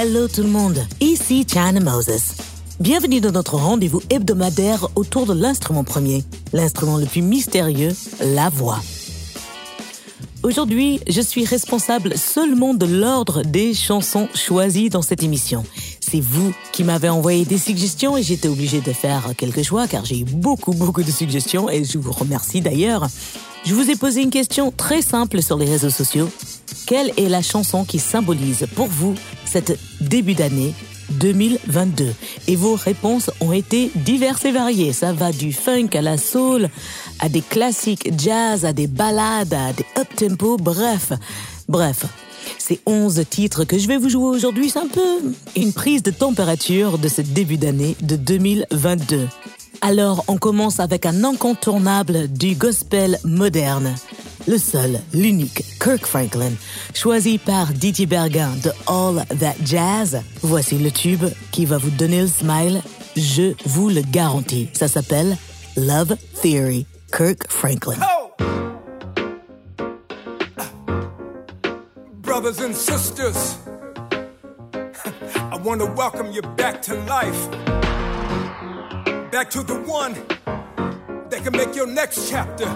Hello tout le monde, ici China Moses. Bienvenue dans notre rendez-vous hebdomadaire autour de l'instrument premier, l'instrument le plus mystérieux, la voix. Aujourd'hui, je suis responsable seulement de l'ordre des chansons choisies dans cette émission. C'est vous qui m'avez envoyé des suggestions et j'étais obligé de faire quelques choix car j'ai eu beaucoup, beaucoup de suggestions et je vous remercie d'ailleurs. Je vous ai posé une question très simple sur les réseaux sociaux. Quelle est la chanson qui symbolise pour vous cette début d'année 2022 Et vos réponses ont été diverses et variées. Ça va du funk à la soul, à des classiques jazz, à des ballades, à des up-tempo, bref. Bref, ces 11 titres que je vais vous jouer aujourd'hui, c'est un peu une prise de température de ce début d'année de 2022. Alors, on commence avec un incontournable du gospel moderne. Le seul, l'unique, Kirk Franklin, choisi par Didier Bergin de All That Jazz. Voici le tube qui va vous donner le smile, je vous le garantis. Ça s'appelle Love Theory, Kirk Franklin. brothers and sisters, I want to welcome you back to life. Back to the one that can make your next chapter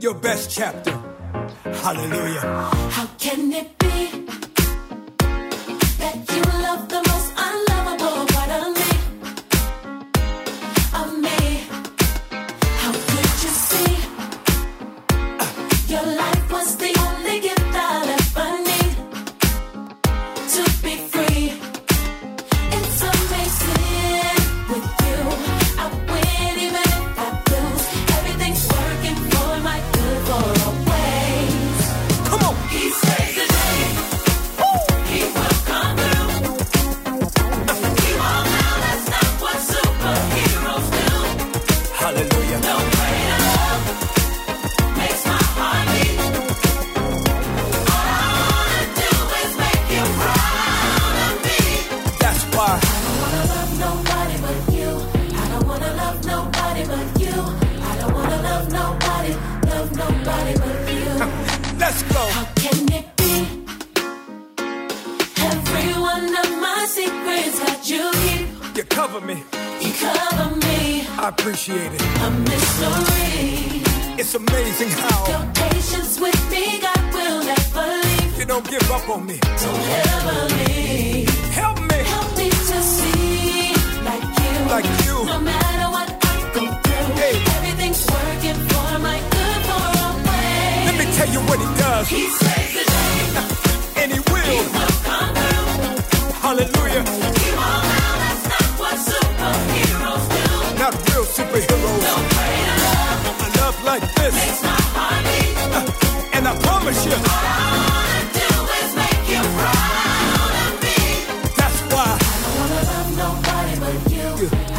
your best chapter. Hallelujah. How can it be cover me. you cover me. I appreciate it. A mystery. It's amazing how Your patience with me, God will never leave. you don't give up on me. Don't ever leave. Help me. Help me to see like you. Like you. No matter what I go through, Hey. everything's working for my good for always. Let me tell you what he does. He saves the day. And he will. He Will come through. Hallelujah. Like this. makes my heart beat. Uh, and I promise you, All I wanna do is make you proud of me. that's why. I don't wanna love nobody but you.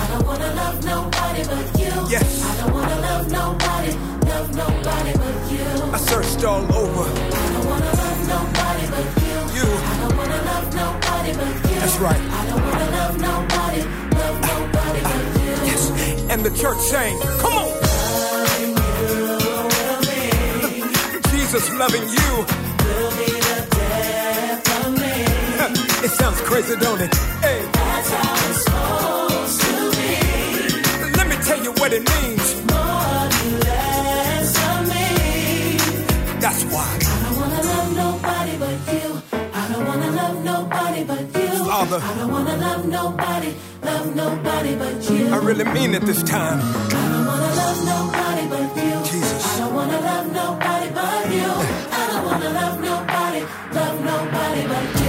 I don't wanna love nobody but you. Yes. I don't wanna love nobody, love nobody but you. I searched all over. I don't wanna love nobody but you. You. I don't wanna love nobody but you. That's right. I don't wanna love nobody, love nobody but you. Yes. And the church sang, come on. Jesus loving you. Will be the death of me. It sounds crazy, don't it? Hey, That's how it's supposed to be. let me tell you what it means. More you less of me. That's why. I don't wanna love nobody but you. I don't wanna love nobody but you. Father. I don't wanna love nobody, love nobody but you. I really mean it this time. I don't wanna love nobody but you. Jesus. I don't wanna love nobody nobody but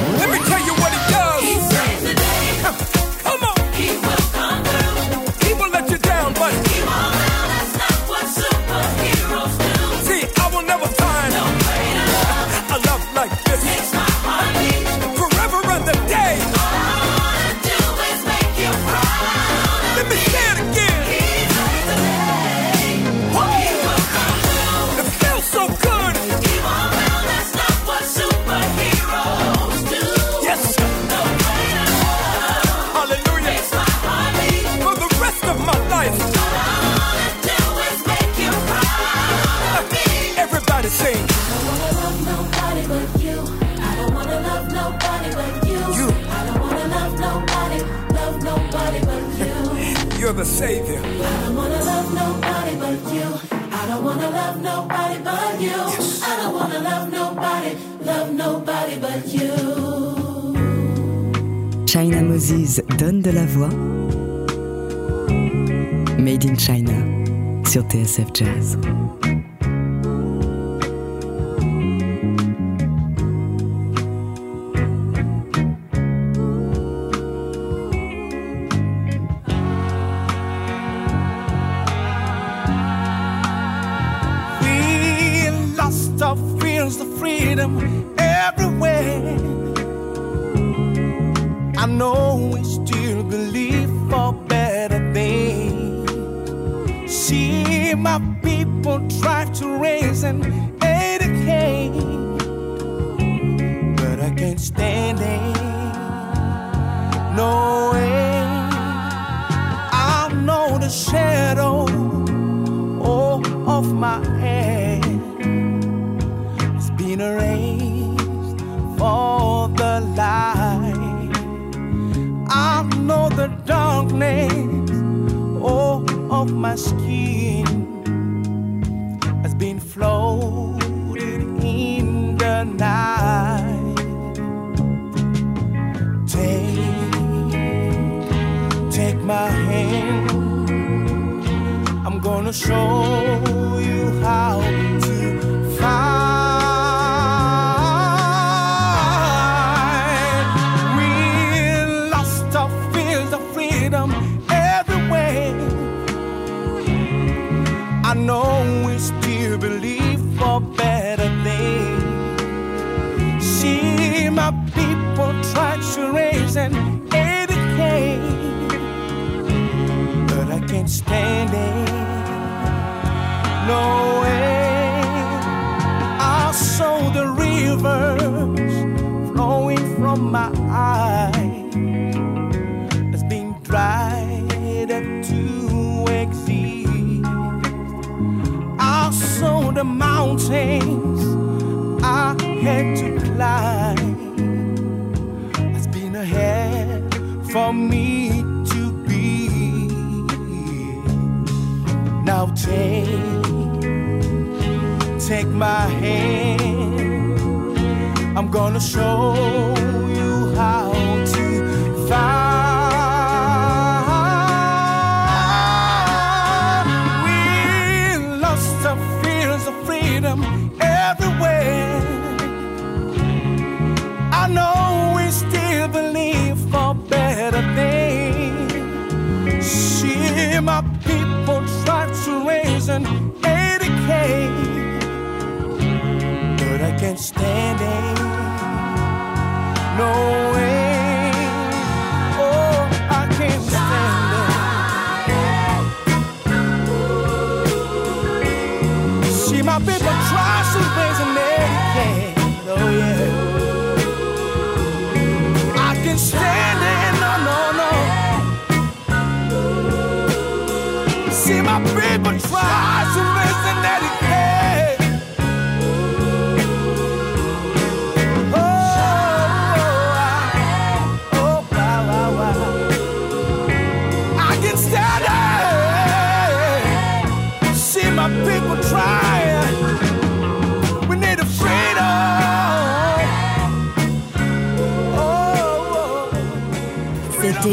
savior. I don't wanna love nobody but you. I don't wanna love nobody but you. I don't wanna love nobody, love nobody but you. China Moses donne de la voix. Made in China sur TSF Jazz. Of freedom everywhere. I know we still believe for better things. See my people try to raise and educate, but I can't stand it. No way. I know the shadow oh, of my know the darkness oh, of my skin has been floated in the night. Take, take my hand. I'm gonna show you how can't. No way. I saw the rivers flowing from my eyes has been dried up to exist. I saw the mountains I had to climb has been ahead for me take, take my hand. I'm gonna show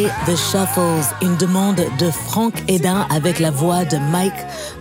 The Shuffles, une demande de Franck Edin avec la voix de Mike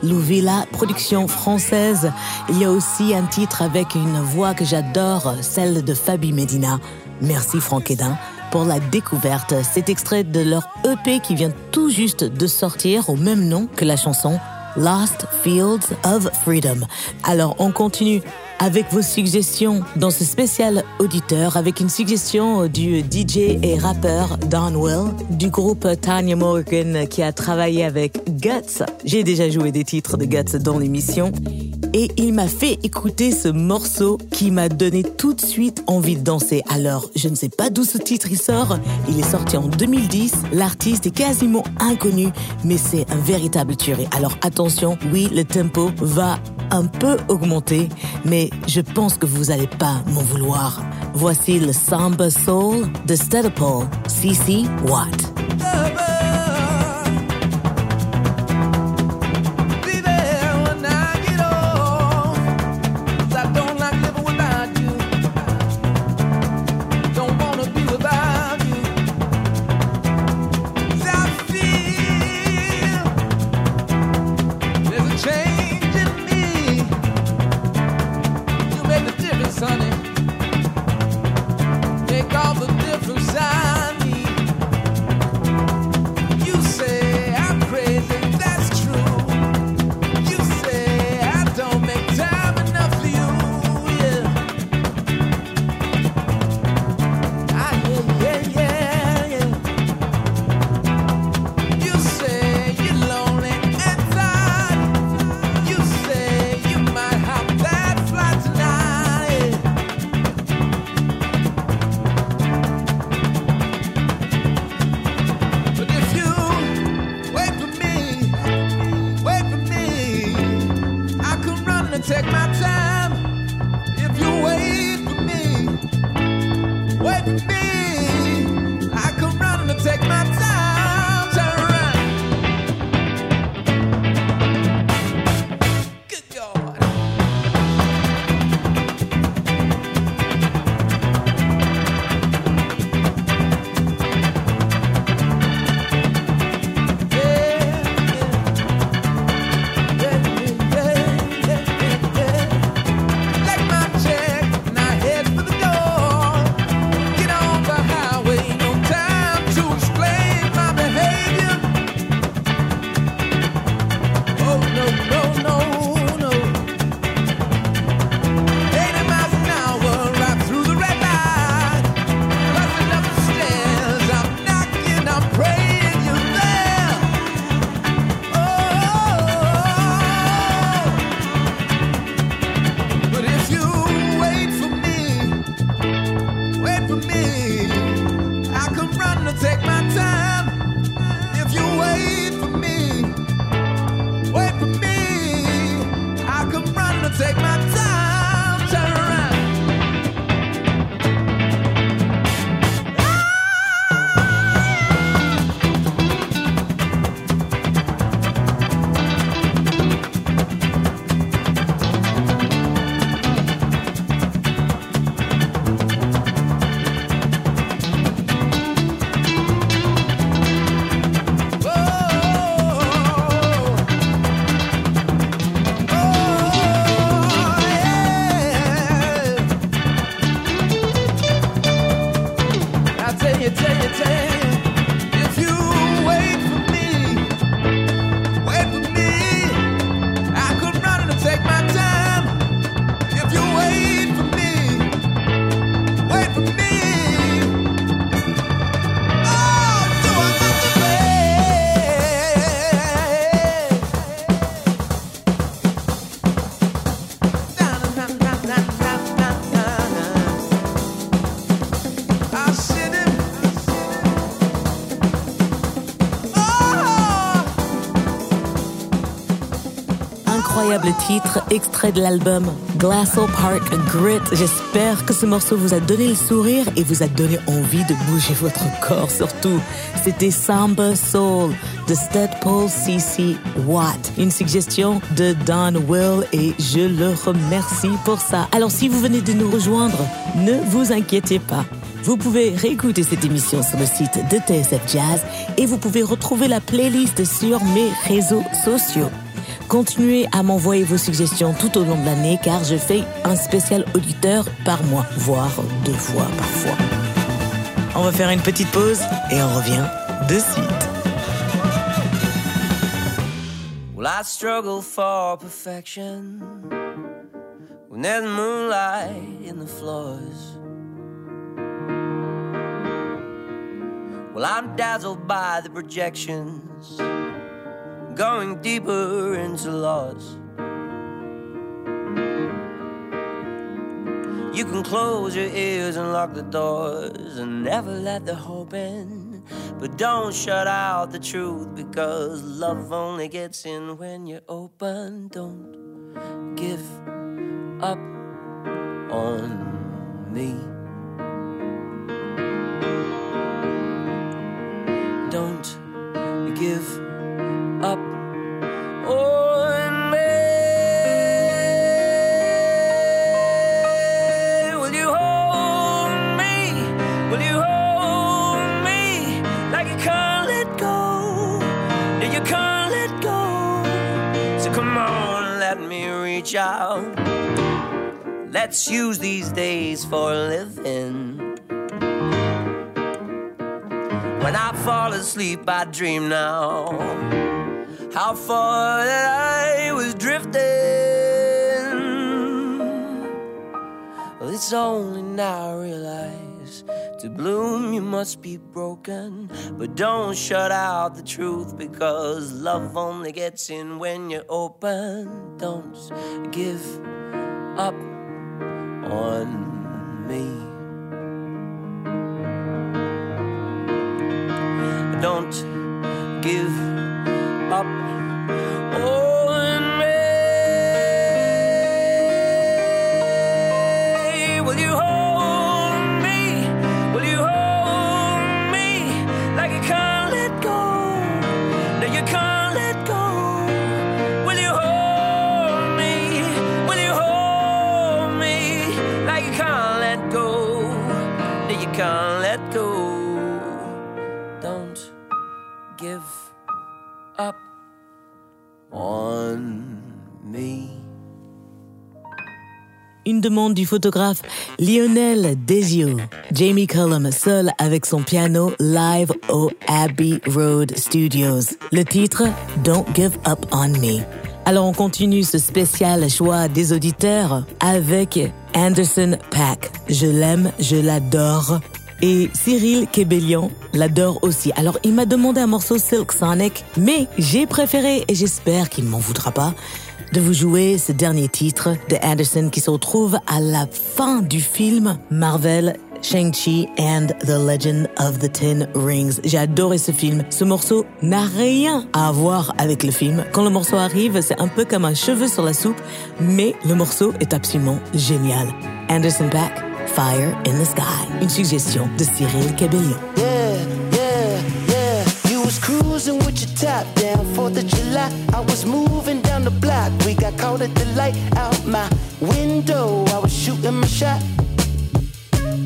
Louvilla, production française. Il y a aussi un titre avec une voix que j'adore, celle de Fabi Medina. Merci Franck Edin pour la découverte. C'est extrait de leur EP qui vient tout juste de sortir au même nom que la chanson Lost Fields of Freedom. Alors on continue avec vos suggestions dans ce spécial auditeur avec une suggestion du DJ et rappeur Don Will du groupe Tanya Morgan qui a travaillé avec Guts. J'ai déjà joué des titres de Guts dans l'émission et il m'a fait écouter ce morceau qui m'a donné tout de suite envie de danser. Alors, je ne sais pas d'où ce titre il sort. Il est sorti en 2010. L'artiste est quasiment inconnu, mais c'est un véritable tuerie. Alors attention, oui, le tempo va un peu augmenter, mais je pense que vous allez pas m'en vouloir. Voici le Samba Soul de Stedapole, CC Watt. Incroyable titre, extrait de l'album Glassell Park Grit. J'espère que ce morceau vous a donné le sourire et vous a donné envie de bouger votre corps surtout. C'était Samba Soul de Paul CC Watt. Une suggestion de Don Will et je le remercie pour ça. Alors si vous venez de nous rejoindre, ne vous inquiétez pas. Vous pouvez réécouter cette émission sur le site de TSF Jazz et vous pouvez retrouver la playlist sur mes réseaux sociaux. Continuez à m'envoyer vos suggestions tout au long de l'année car je fais un spécial auditeur par mois, voire deux fois parfois. On va faire une petite pause et on revient de suite. I struggle for perfection when there's moonlight in the floors. Well, I'm dazzled by the projections, going deeper into loss. You can close your ears and lock the doors and never let the hope in. But don't shut out the truth because love only gets in when you're open. Don't give up on me. Don't give out. Let's use these days for living. When I fall asleep, I dream now how far that I was drifting. Well, it's only now I realize to bloom you must be broken. But don't shut out the truth because love only gets in when you're open. Don't give up on me. Don't give up on Une demande du photographe Lionel Desio. Jamie Cullum seul avec son piano live au Abbey Road Studios. Le titre Don't Give Up on Me. Alors on continue ce spécial choix des auditeurs avec Anderson Pack. Je l'aime, je l'adore. Et Cyril Kebelian l'adore aussi. Alors il m'a demandé un morceau Silk Sonic, mais j'ai préféré, et j'espère qu'il ne m'en voudra pas, de vous jouer ce dernier titre de Anderson qui se retrouve à la fin du film Marvel Shang-Chi and the Legend of the Ten Rings. J'ai adoré ce film. Ce morceau n'a rien à voir avec le film. Quand le morceau arrive, c'est un peu comme un cheveu sur la soupe, mais le morceau est absolument génial. Anderson Paak, Fire in the Sky. Une suggestion de Cyril Cabellion. Yeah, yeah, yeah. You was cruising with your down, 4th of July. I was moving block. We got caught at the light out my window. I was shooting my shot.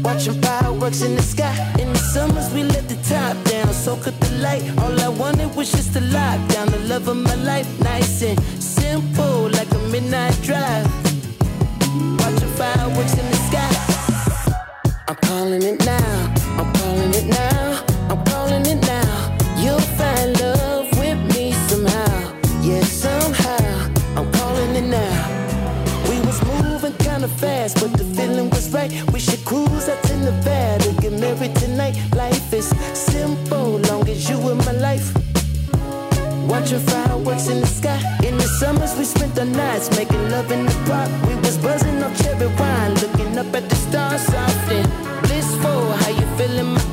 Watching fireworks in the sky. In the summers, we let the top down, so could the light. All I wanted was just to lock down the love of my life. Nice and simple, like a midnight drive. Watching fireworks in the sky. I'm calling it now. Watching fireworks in the sky. In the summers, we spent the nights making love in the park. We was buzzing on cherry wine, looking up at the stars, soft and blissful. How you feel in my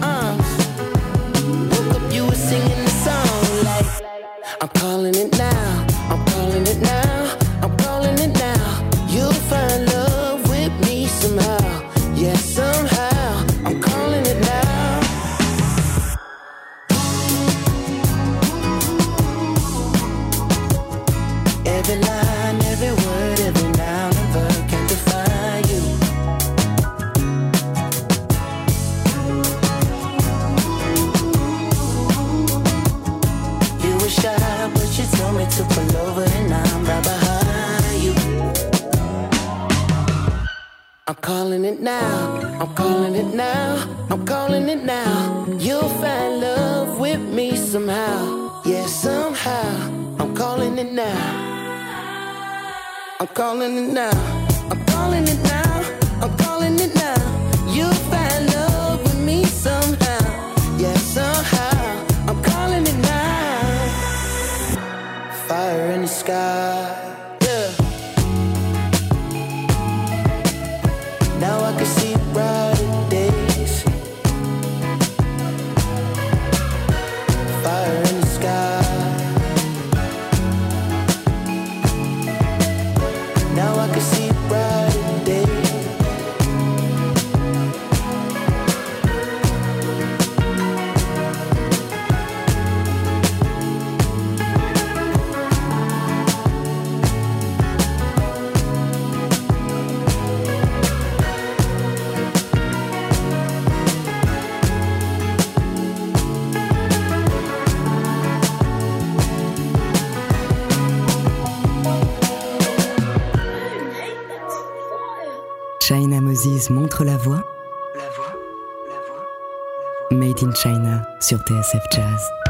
China Moses montre la voie. Made in China sur TSF Jazz.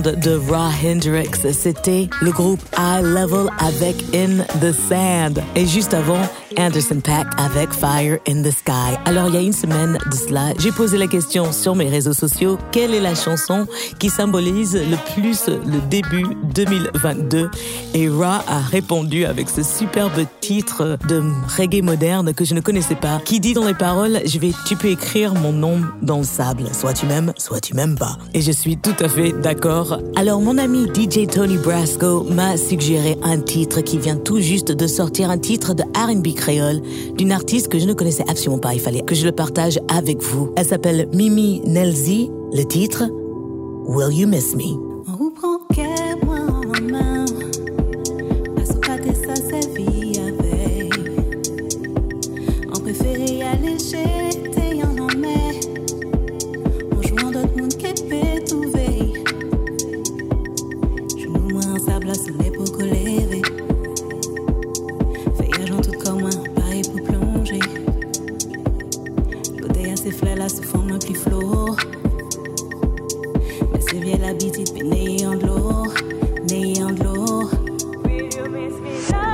De Raw Hendrix, c'était le groupe High Level avec In the Sand. Et juste avant, Anderson Pack avec Fire in the Sky. Alors, il y a une semaine de cela, j'ai posé la question sur mes réseaux sociaux, quelle est la chanson qui symbolise le plus le début 2022? Et Ra a répondu avec ce superbe titre de reggae moderne que je ne connaissais pas, qui dit dans les paroles, je vais, tu peux écrire mon nom dans le sable. Soit tu m'aimes, soit tu m'aimes pas. Et je suis tout à fait d'accord. Alors, mon ami DJ Tony Brasco m'a suggéré un titre qui vient tout juste de sortir, un titre de R&B d'une artiste que je ne connaissais absolument pas. Il fallait que je le partage avec vous. Elle s'appelle Mimi Nelzi. Le titre, Will You Miss Me? Bien l'habitude, puis n'ayant de l'eau, n'ayant de l'eau. Allez,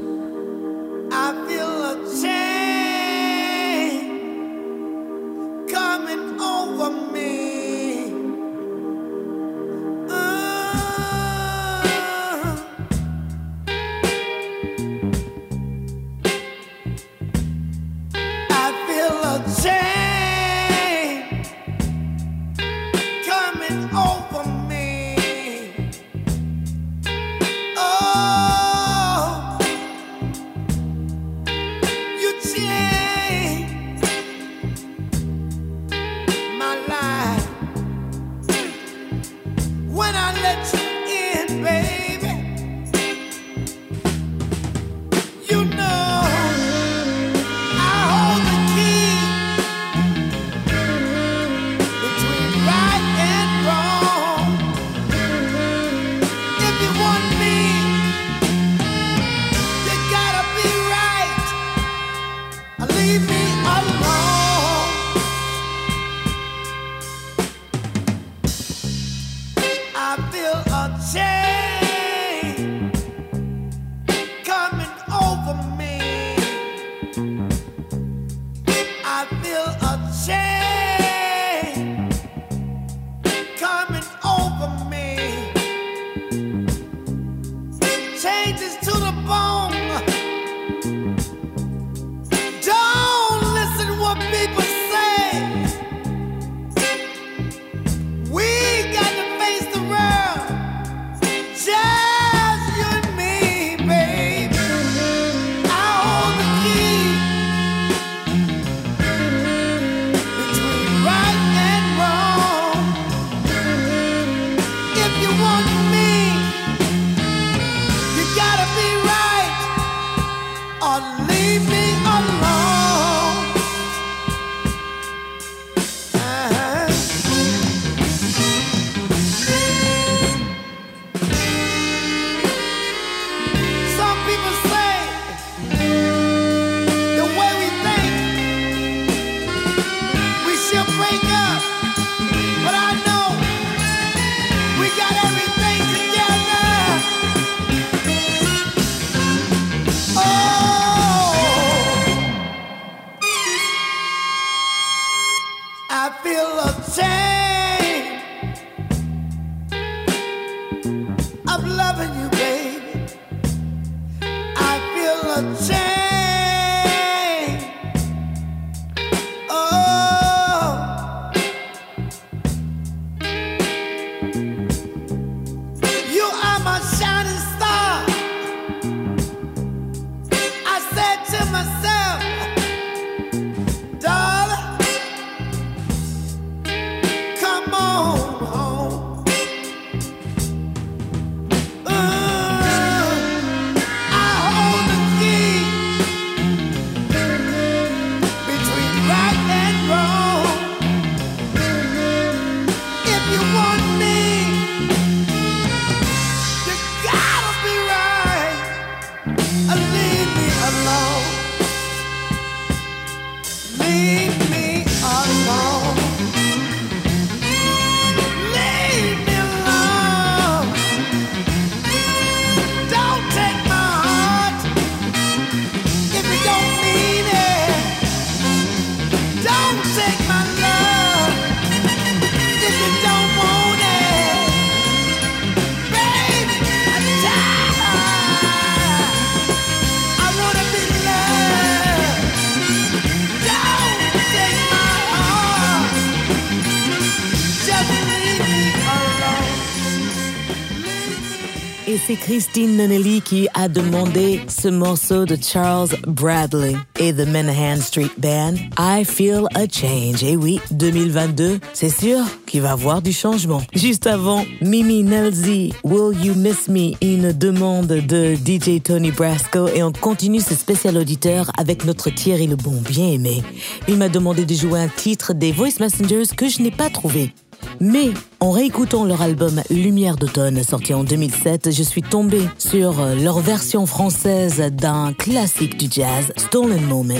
C'est Christine Nonelli qui a demandé ce morceau de Charles Bradley et The Manhattan Street Band. I Feel a Change. Et oui, 2022, c'est sûr qu'il va avoir du changement. Juste avant, Mimi Nelzy, Will You Miss Me, une demande de DJ Tony Brasco. Et on continue ce spécial auditeur avec notre Thierry Lebon, bien aimé. Il m'a demandé de jouer un titre des Voice Messengers que je n'ai pas trouvé. Mais en réécoutant leur album Lumière d'automne sorti en 2007, je suis tombée sur euh, leur version française d'un classique du jazz, Stolen Moments,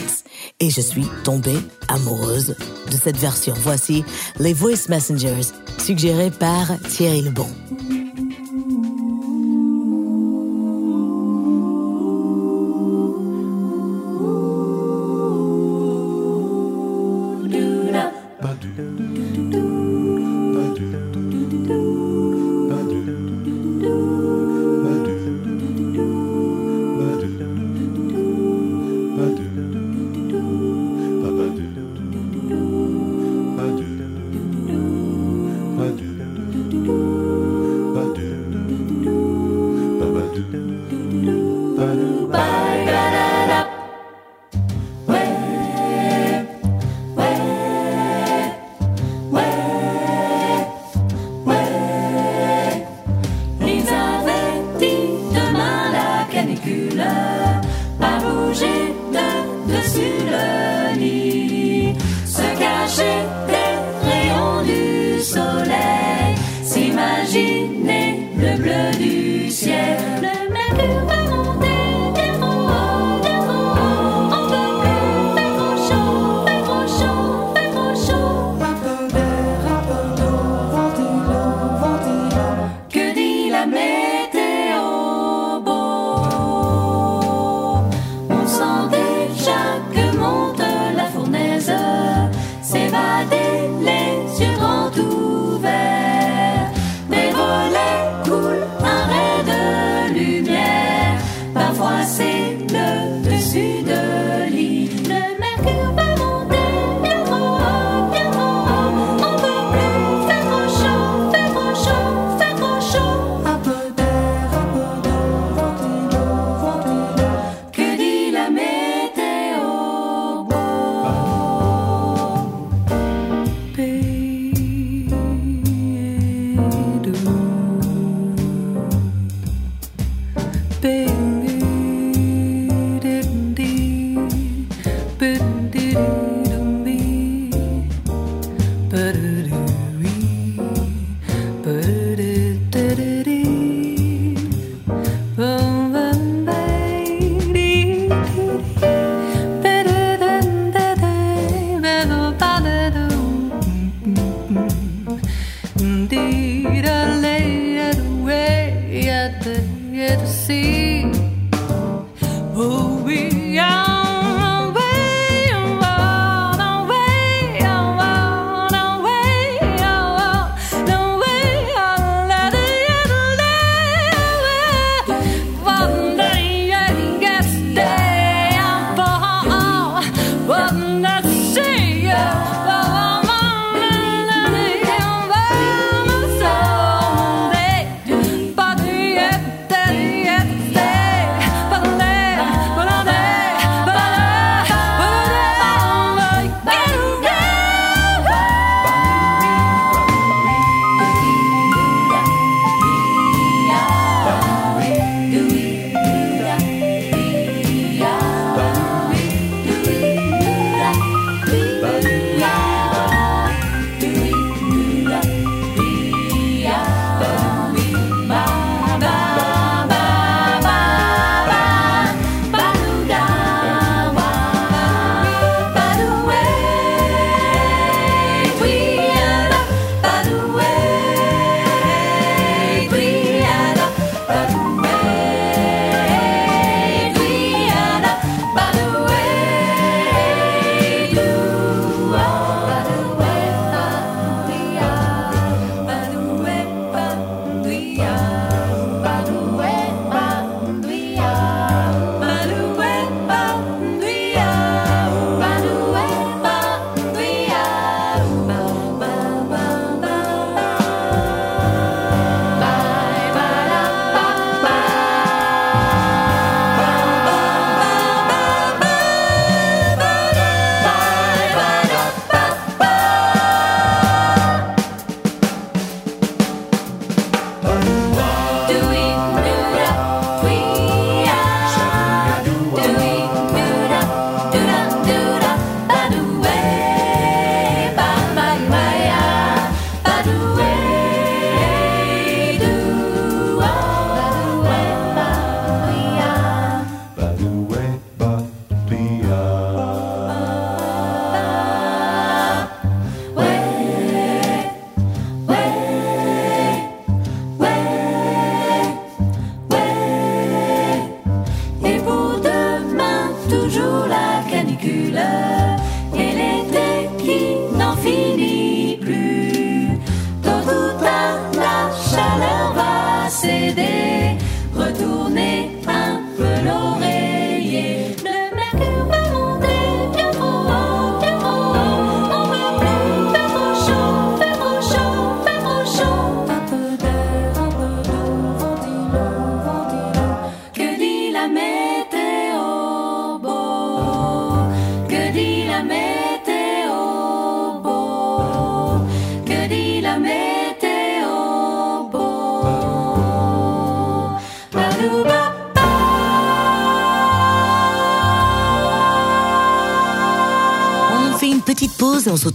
et je suis tombée amoureuse de cette version. Voici les Voice Messengers, suggérés par Thierry Lebon.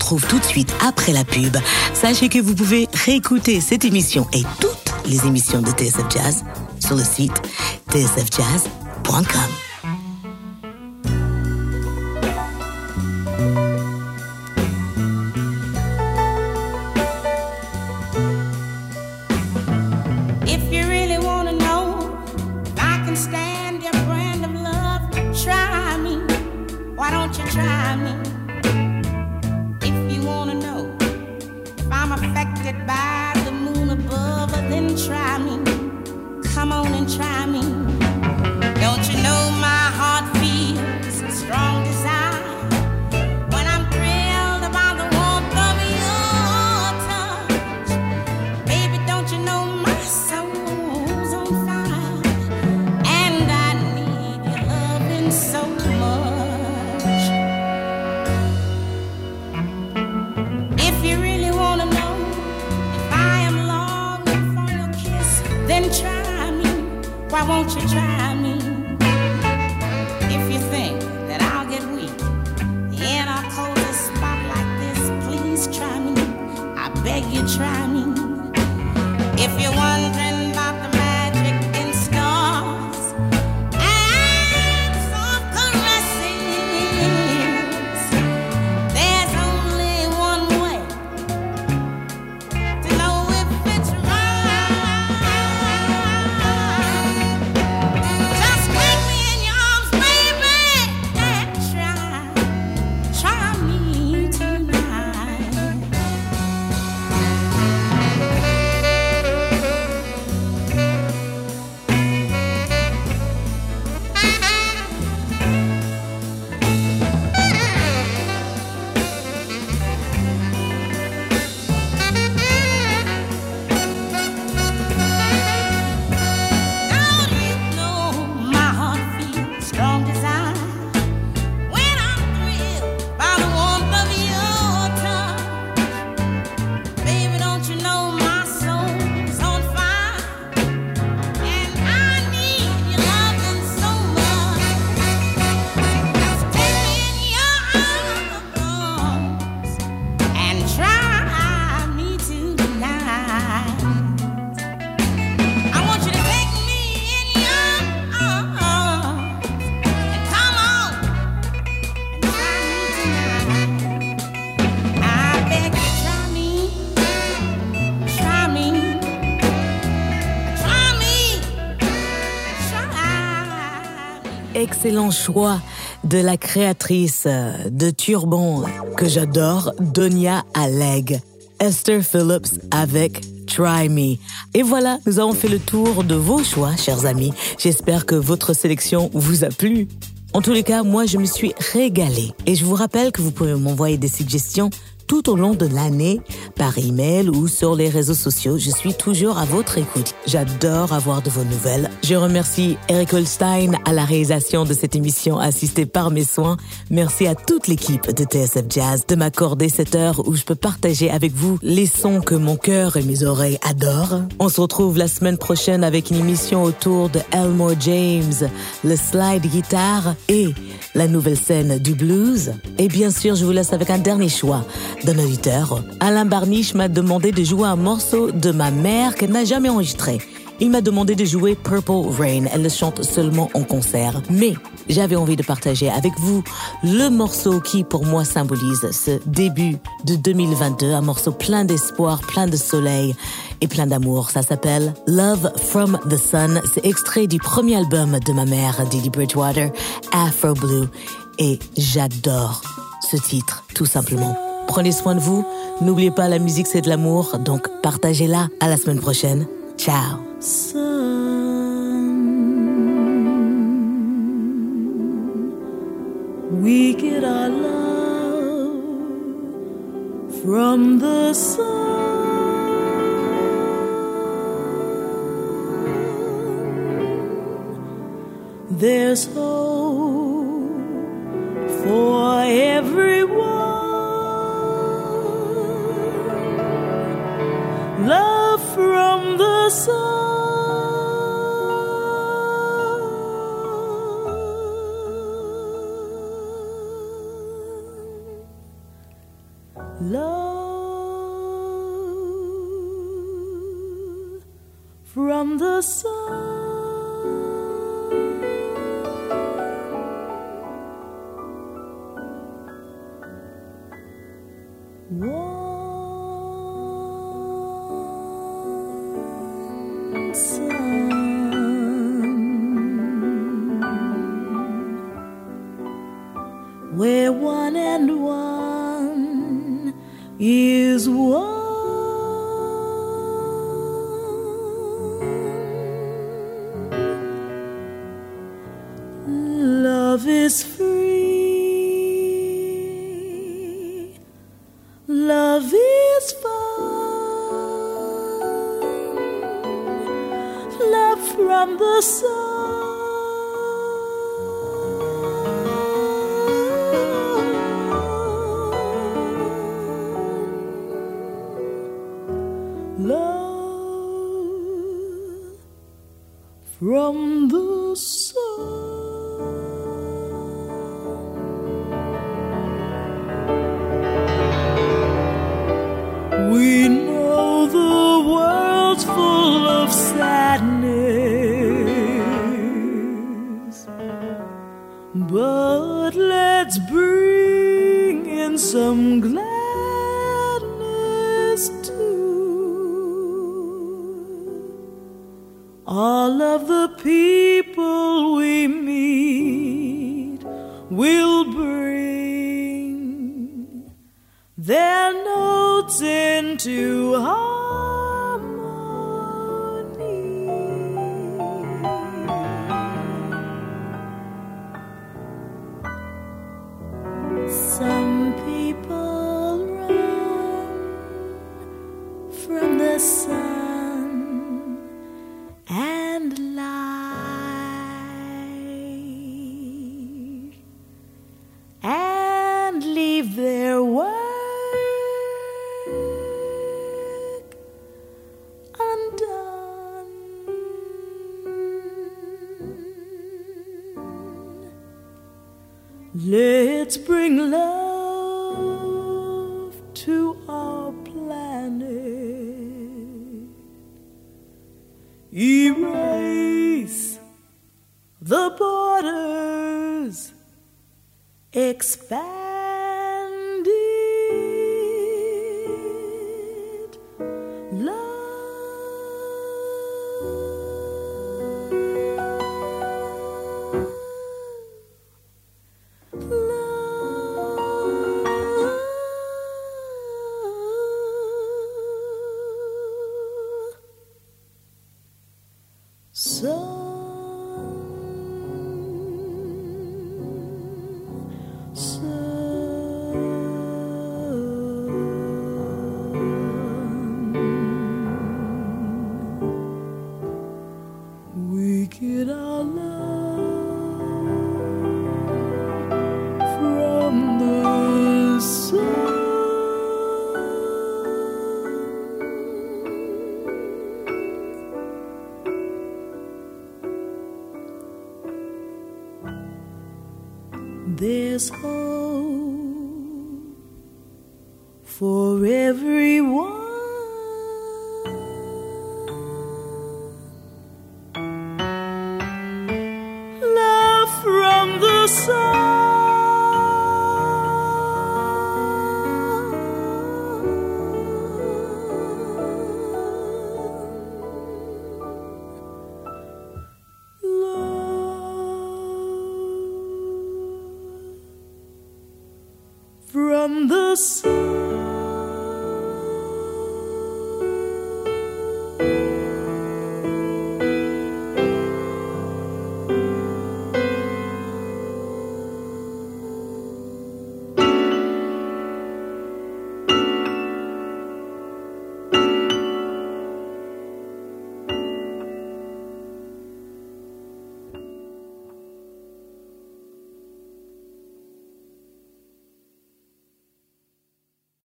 Retrouve tout de suite après la pub. Sachez que vous pouvez réécouter cette émission et toutes les émissions de TSF Jazz sur le site tsfjazz.com. I'm affected by the moon above, then try me. Come on and try me. Why won't you. try choix de la créatrice euh, de Turban que j'adore, Donia Aleg. Esther Phillips avec Try Me. Et voilà, nous avons fait le tour de vos choix, chers amis. J'espère que votre sélection vous a plu. En tous les cas, moi, je me suis régalée. Et je vous rappelle que vous pouvez m'envoyer des suggestions tout au long de l'année par email ou sur les réseaux sociaux. Je suis toujours à votre écoute. J'adore avoir de vos nouvelles. Je remercie Eric Holstein à la réalisation de cette émission assistée par mes soins. Merci à toute l'équipe de TSF Jazz de m'accorder cette heure où je peux partager avec vous les sons que mon cœur et mes oreilles adorent. On se retrouve la semaine prochaine avec une émission autour de Elmore James, le slide guitare et la nouvelle scène du blues. Et bien sûr, je vous laisse avec un dernier choix d'un auditeur. Alain Barniche m'a demandé de jouer un morceau de ma mère qu'elle n'a jamais enregistré. Il m'a demandé de jouer Purple Rain. Elle le chante seulement en concert. Mais j'avais envie de partager avec vous le morceau qui, pour moi, symbolise ce début de 2022. Un morceau plein d'espoir, plein de soleil et plein d'amour. Ça s'appelle Love from the Sun. C'est extrait du premier album de ma mère, Didi Bridgewater, Afro Blue. Et j'adore ce titre, tout simplement. Prenez soin de vous. N'oubliez pas, la musique, c'est de l'amour. Donc, partagez-la. À la semaine prochaine. Ciao. From the sun. There's hope for everyone. Love from the sun. love from the sun. Will bring their notes into harmony.